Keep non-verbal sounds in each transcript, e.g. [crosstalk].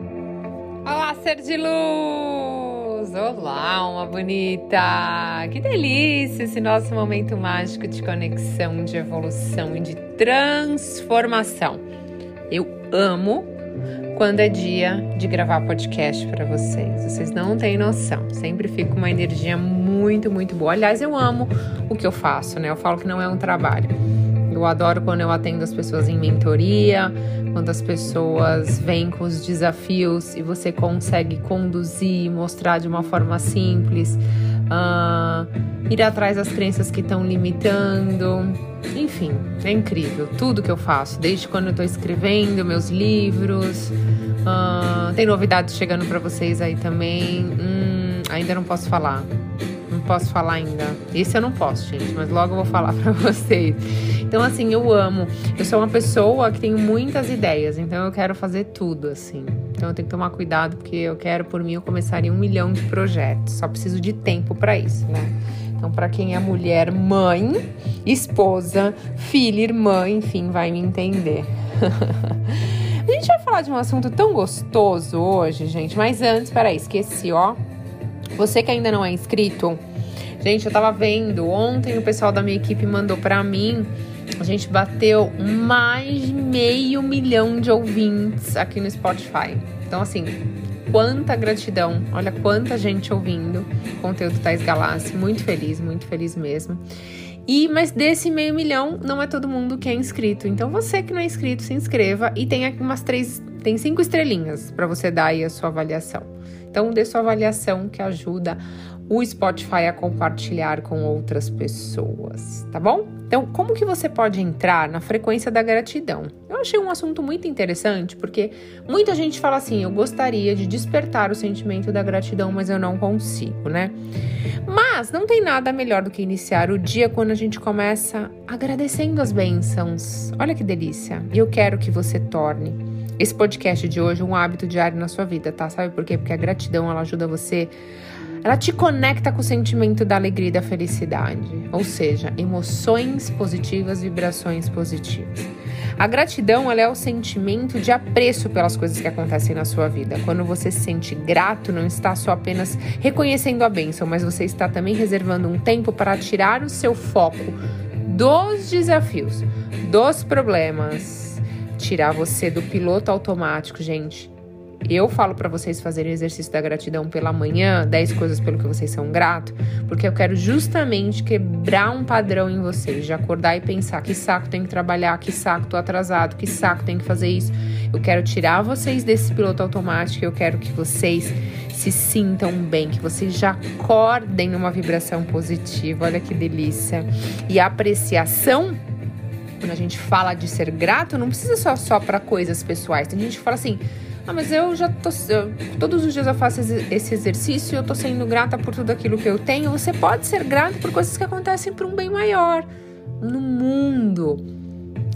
Olá, ser de luz! Olá, uma bonita! Que delícia esse nosso momento mágico de conexão, de evolução e de transformação. Eu amo quando é dia de gravar podcast para vocês. Vocês não têm noção. Sempre fica uma energia muito, muito boa. Aliás, eu amo o que eu faço, né? Eu falo que não é um trabalho. Eu adoro quando eu atendo as pessoas em mentoria, quando as pessoas vêm com os desafios e você consegue conduzir, mostrar de uma forma simples, uh, ir atrás das crenças que estão limitando. Enfim, é incrível tudo que eu faço, desde quando eu estou escrevendo meus livros. Uh, tem novidades chegando para vocês aí também. Hum, ainda não posso falar não posso falar ainda. Esse eu não posso, gente, mas logo eu vou falar [laughs] para vocês. Então, assim, eu amo. Eu sou uma pessoa que tenho muitas ideias, então eu quero fazer tudo, assim. Então eu tenho que tomar cuidado, porque eu quero, por mim, eu começaria um milhão de projetos. Só preciso de tempo para isso, né? Então, para quem é mulher, mãe, esposa, filha, irmã, enfim, vai me entender. [laughs] A gente vai falar de um assunto tão gostoso hoje, gente. Mas antes, peraí, esqueci, ó. Você que ainda não é inscrito, gente, eu tava vendo ontem o pessoal da minha equipe mandou para mim. A gente bateu mais de meio milhão de ouvintes aqui no Spotify. Então, assim, quanta gratidão. Olha quanta gente ouvindo o conteúdo Tais Galassi. Muito feliz, muito feliz mesmo. E, mas desse meio milhão, não é todo mundo que é inscrito. Então, você que não é inscrito, se inscreva e tem aqui umas três, tem cinco estrelinhas para você dar aí a sua avaliação. Então, dê sua avaliação que ajuda o Spotify a compartilhar com outras pessoas, tá bom? Então, como que você pode entrar na frequência da gratidão? Eu achei um assunto muito interessante porque muita gente fala assim: eu gostaria de despertar o sentimento da gratidão, mas eu não consigo, né? Mas não tem nada melhor do que iniciar o dia quando a gente começa agradecendo as bênçãos. Olha que delícia! E eu quero que você torne esse podcast de hoje um hábito diário na sua vida, tá? Sabe por quê? Porque a gratidão ela ajuda você ela te conecta com o sentimento da alegria e da felicidade, ou seja, emoções positivas, vibrações positivas. A gratidão ela é o sentimento de apreço pelas coisas que acontecem na sua vida. Quando você se sente grato, não está só apenas reconhecendo a bênção, mas você está também reservando um tempo para tirar o seu foco dos desafios, dos problemas, tirar você do piloto automático, gente eu falo para vocês fazerem o exercício da gratidão pela manhã, 10 coisas pelo que vocês são gratos, porque eu quero justamente quebrar um padrão em vocês, de acordar e pensar que saco tem que trabalhar, que saco tô atrasado, que saco tem que fazer isso. Eu quero tirar vocês desse piloto automático, eu quero que vocês se sintam bem, que vocês já acordem numa vibração positiva. Olha que delícia. E a apreciação quando a gente fala de ser grato, não precisa só só para coisas pessoais. Tem gente que fala assim: ah, mas eu já tô. Eu, todos os dias eu faço esse exercício eu tô sendo grata por tudo aquilo que eu tenho. Você pode ser grato por coisas que acontecem para um bem maior no mundo.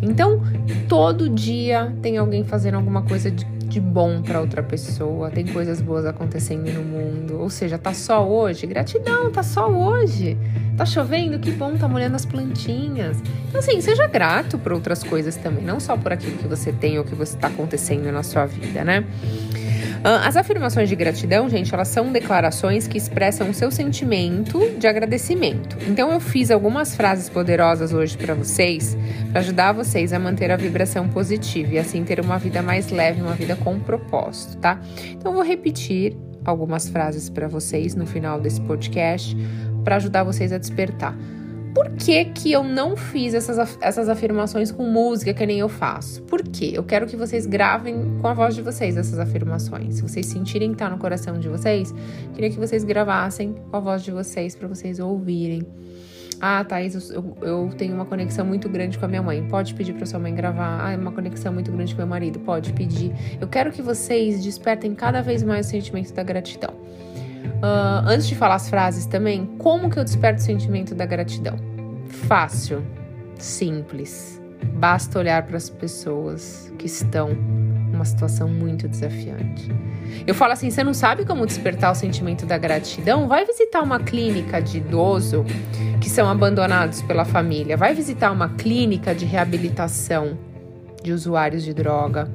Então, todo dia tem alguém fazendo alguma coisa de de bom para outra pessoa, tem coisas boas acontecendo no mundo. Ou seja, tá só hoje, gratidão, tá só hoje. Tá chovendo, que bom, tá molhando as plantinhas. Então, assim, seja grato por outras coisas também, não só por aquilo que você tem ou que você está acontecendo na sua vida, né? As afirmações de gratidão, gente, elas são declarações que expressam o seu sentimento de agradecimento. Então eu fiz algumas frases poderosas hoje para vocês, para ajudar vocês a manter a vibração positiva e assim ter uma vida mais leve, uma vida com propósito, tá? Então eu vou repetir algumas frases para vocês no final desse podcast para ajudar vocês a despertar por que, que eu não fiz essas, essas afirmações com música que nem eu faço? Por quê? Eu quero que vocês gravem com a voz de vocês essas afirmações. Se vocês sentirem que tá no coração de vocês, queria que vocês gravassem com a voz de vocês para vocês ouvirem. Ah, Thaís, eu, eu, tenho uma conexão muito grande com a minha mãe. Pode pedir para sua mãe gravar. Ah, uma conexão muito grande com meu marido. Pode pedir. Eu quero que vocês despertem cada vez mais o sentimento da gratidão. Uh, antes de falar as frases também, como que eu desperto o sentimento da gratidão? Fácil, simples. Basta olhar para as pessoas que estão numa situação muito desafiante. Eu falo assim: você não sabe como despertar o sentimento da gratidão? Vai visitar uma clínica de idoso que são abandonados pela família. Vai visitar uma clínica de reabilitação de usuários de droga.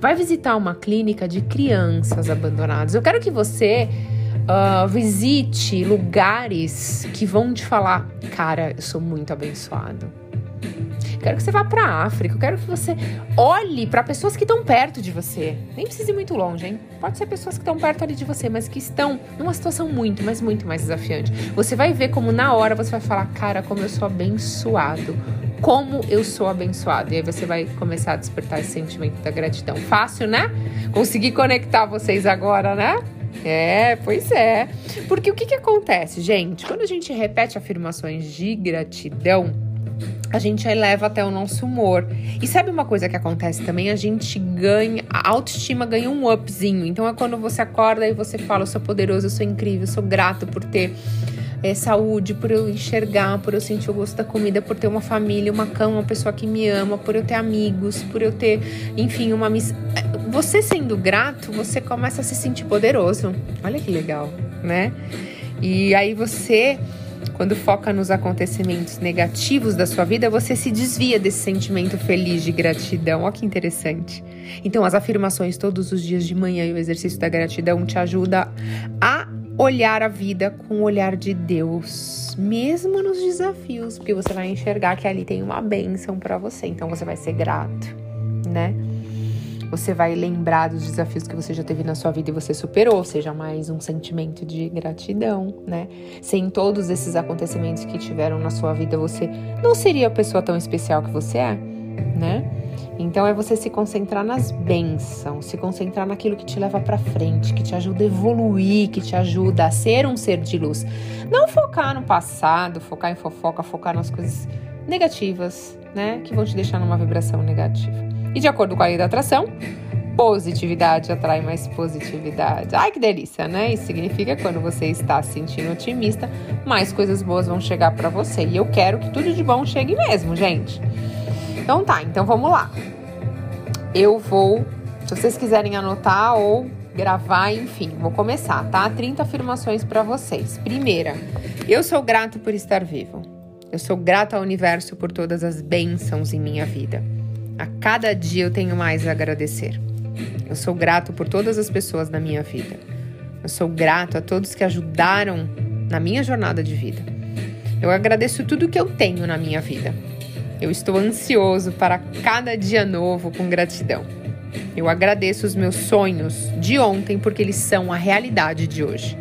Vai visitar uma clínica de crianças abandonadas. Eu quero que você uh, visite lugares que vão te falar: cara, eu sou muito abençoado. Quero que você vá para a África. Eu quero que você olhe para pessoas que estão perto de você. Nem precisa ir muito longe, hein? Pode ser pessoas que estão perto ali de você, mas que estão numa situação muito, mas muito mais desafiante. Você vai ver como na hora você vai falar: cara, como eu sou abençoado como eu sou abençoado. E aí você vai começar a despertar esse sentimento da gratidão. Fácil, né? Consegui conectar vocês agora, né? É, pois é. Porque o que, que acontece, gente? Quando a gente repete afirmações de gratidão, a gente eleva até o nosso humor. E sabe uma coisa que acontece também? A gente ganha, a autoestima ganha um upzinho. Então é quando você acorda e você fala: Eu sou poderoso, eu sou incrível, eu sou grato por ter é, saúde, por eu enxergar, por eu sentir o gosto da comida, por ter uma família, uma cama, uma pessoa que me ama, por eu ter amigos, por eu ter, enfim, uma missão. Você sendo grato, você começa a se sentir poderoso. Olha que legal, né? E aí você quando foca nos acontecimentos negativos da sua vida, você se desvia desse sentimento feliz de gratidão. Olha que interessante. Então, as afirmações todos os dias de manhã e o exercício da gratidão te ajuda a olhar a vida com o olhar de Deus, mesmo nos desafios, porque você vai enxergar que ali tem uma bênção para você, então você vai ser grato, né? Você vai lembrar dos desafios que você já teve na sua vida e você superou, seja mais um sentimento de gratidão, né? Sem todos esses acontecimentos que tiveram na sua vida, você não seria a pessoa tão especial que você é, né? Então é você se concentrar nas bênçãos, se concentrar naquilo que te leva para frente, que te ajuda a evoluir, que te ajuda a ser um ser de luz. Não focar no passado, focar em fofoca, focar nas coisas negativas, né, que vão te deixar numa vibração negativa. E de acordo com a lei da atração, positividade atrai mais positividade. Ai que delícia, né? Isso significa que quando você está se sentindo otimista, mais coisas boas vão chegar para você. E eu quero que tudo de bom chegue mesmo, gente. Então tá, então vamos lá. Eu vou, se vocês quiserem anotar ou gravar, enfim, vou começar, tá? 30 afirmações para vocês. Primeira, eu sou grato por estar vivo. Eu sou grato ao universo por todas as bênçãos em minha vida. A cada dia eu tenho mais a agradecer. Eu sou grato por todas as pessoas na minha vida. Eu sou grato a todos que ajudaram na minha jornada de vida. Eu agradeço tudo que eu tenho na minha vida. Eu estou ansioso para cada dia novo com gratidão. Eu agradeço os meus sonhos de ontem porque eles são a realidade de hoje.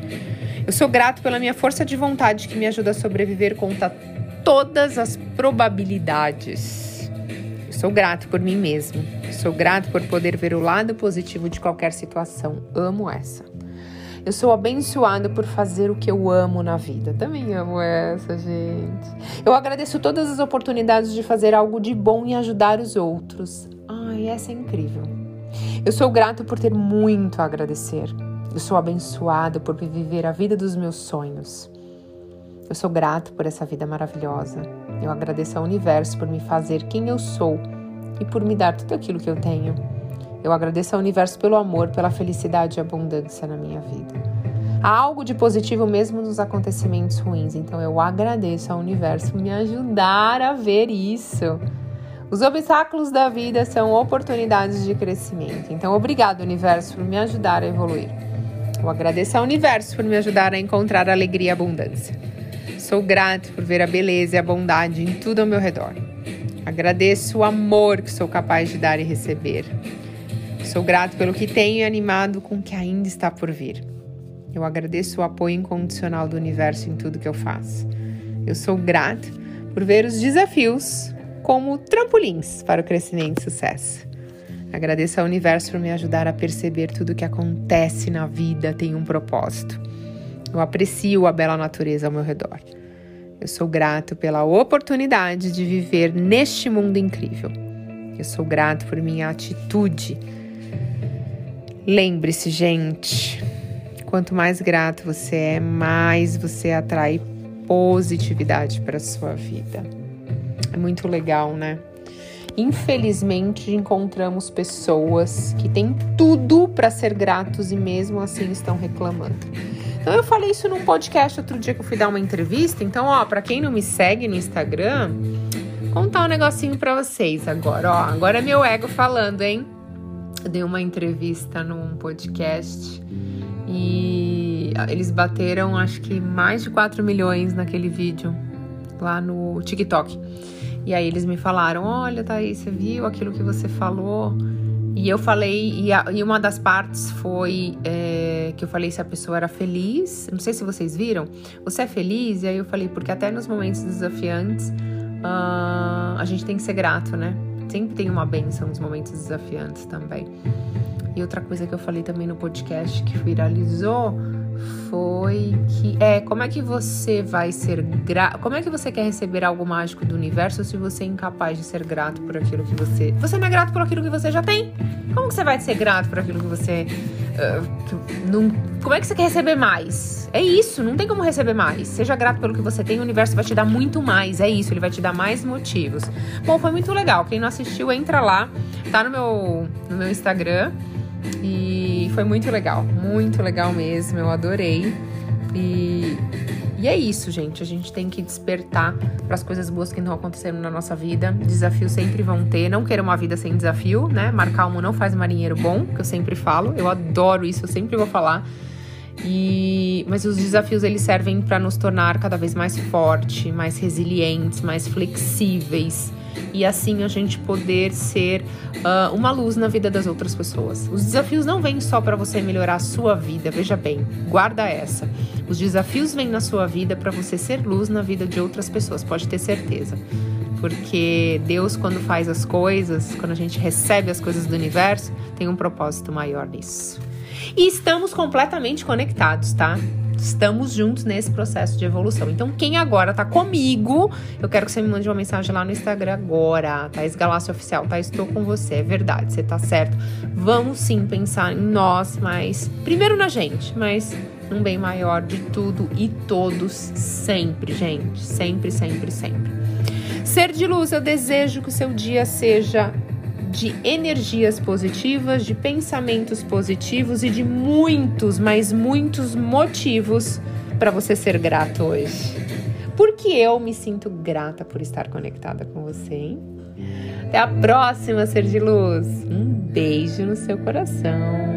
Eu sou grato pela minha força de vontade que me ajuda a sobreviver contra todas as probabilidades. Eu sou grato por mim mesmo. Sou grato por poder ver o lado positivo de qualquer situação. Amo essa. Eu sou abençoada por fazer o que eu amo na vida. Também amo essa, gente. Eu agradeço todas as oportunidades de fazer algo de bom e ajudar os outros. Ai, essa é incrível. Eu sou grato por ter muito a agradecer. Eu sou abençoado por viver a vida dos meus sonhos. Eu sou grato por essa vida maravilhosa. Eu agradeço ao universo por me fazer quem eu sou e por me dar tudo aquilo que eu tenho. Eu agradeço ao universo pelo amor, pela felicidade e abundância na minha vida. Há algo de positivo mesmo nos acontecimentos ruins, então eu agradeço ao universo me ajudar a ver isso. Os obstáculos da vida são oportunidades de crescimento. Então, obrigado, universo, por me ajudar a evoluir. Eu agradeço ao universo por me ajudar a encontrar alegria e abundância. Sou grato por ver a beleza e a bondade em tudo ao meu redor. Agradeço o amor que sou capaz de dar e receber. Sou grato pelo que tenho e animado com o que ainda está por vir. Eu agradeço o apoio incondicional do universo em tudo que eu faço. Eu sou grato por ver os desafios como trampolins para o crescimento e sucesso. Agradeço ao universo por me ajudar a perceber tudo que acontece na vida tem um propósito. Eu aprecio a bela natureza ao meu redor. Eu sou grato pela oportunidade de viver neste mundo incrível. Eu sou grato por minha atitude Lembre-se, gente, quanto mais grato você é, mais você atrai positividade para sua vida. É muito legal, né? Infelizmente, encontramos pessoas que têm tudo para ser gratos e mesmo assim estão reclamando. Então eu falei isso num podcast outro dia que eu fui dar uma entrevista. Então, ó, para quem não me segue no Instagram, contar um negocinho para vocês agora, ó. Agora é meu ego falando, hein? Dei uma entrevista num podcast e eles bateram acho que mais de 4 milhões naquele vídeo lá no TikTok. E aí eles me falaram: Olha, Thaís, você viu aquilo que você falou? E eu falei, e, a, e uma das partes foi é, que eu falei se a pessoa era feliz. Não sei se vocês viram. Você é feliz? E aí eu falei, porque até nos momentos desafiantes uh, a gente tem que ser grato, né? Sempre tem uma benção nos momentos desafiantes também. E outra coisa que eu falei também no podcast que viralizou foi que é como é que você vai ser grato, como é que você quer receber algo mágico do universo se você é incapaz de ser grato por aquilo que você, você não é grato por aquilo que você já tem? Como que você vai ser grato por aquilo que você uh, não, como é que você quer receber mais? É isso, não tem como receber mais. Seja grato pelo que você tem, o universo vai te dar muito mais. É isso, ele vai te dar mais motivos. Bom, foi muito legal. Quem não assistiu, entra lá, tá no meu no meu Instagram. E foi muito legal, muito legal mesmo, eu adorei. E, e é isso, gente. A gente tem que despertar para as coisas boas que estão acontecendo na nossa vida. Desafios sempre vão ter. Não queira uma vida sem desafio, né? Mar calmo não faz marinheiro bom, que eu sempre falo. Eu adoro isso, eu sempre vou falar. E, mas os desafios eles servem para nos tornar cada vez mais fortes, mais resilientes, mais flexíveis e assim a gente poder ser uh, uma luz na vida das outras pessoas. Os desafios não vêm só para você melhorar a sua vida, veja bem, guarda essa. Os desafios vêm na sua vida para você ser luz na vida de outras pessoas, pode ter certeza. Porque Deus, quando faz as coisas, quando a gente recebe as coisas do universo, tem um propósito maior nisso. E estamos completamente conectados, tá? Estamos juntos nesse processo de evolução. Então, quem agora tá comigo, eu quero que você me mande uma mensagem lá no Instagram agora, Thaís Galácio Oficial, tá? Estou com você, é verdade, você tá certo. Vamos sim pensar em nós, mas primeiro na gente, mas um bem maior de tudo e todos sempre, gente. Sempre, sempre, sempre. Ser de luz, eu desejo que o seu dia seja de energias positivas, de pensamentos positivos e de muitos, mas muitos motivos para você ser grato hoje. Porque eu me sinto grata por estar conectada com você, hein? Até a próxima, ser de luz. Um beijo no seu coração.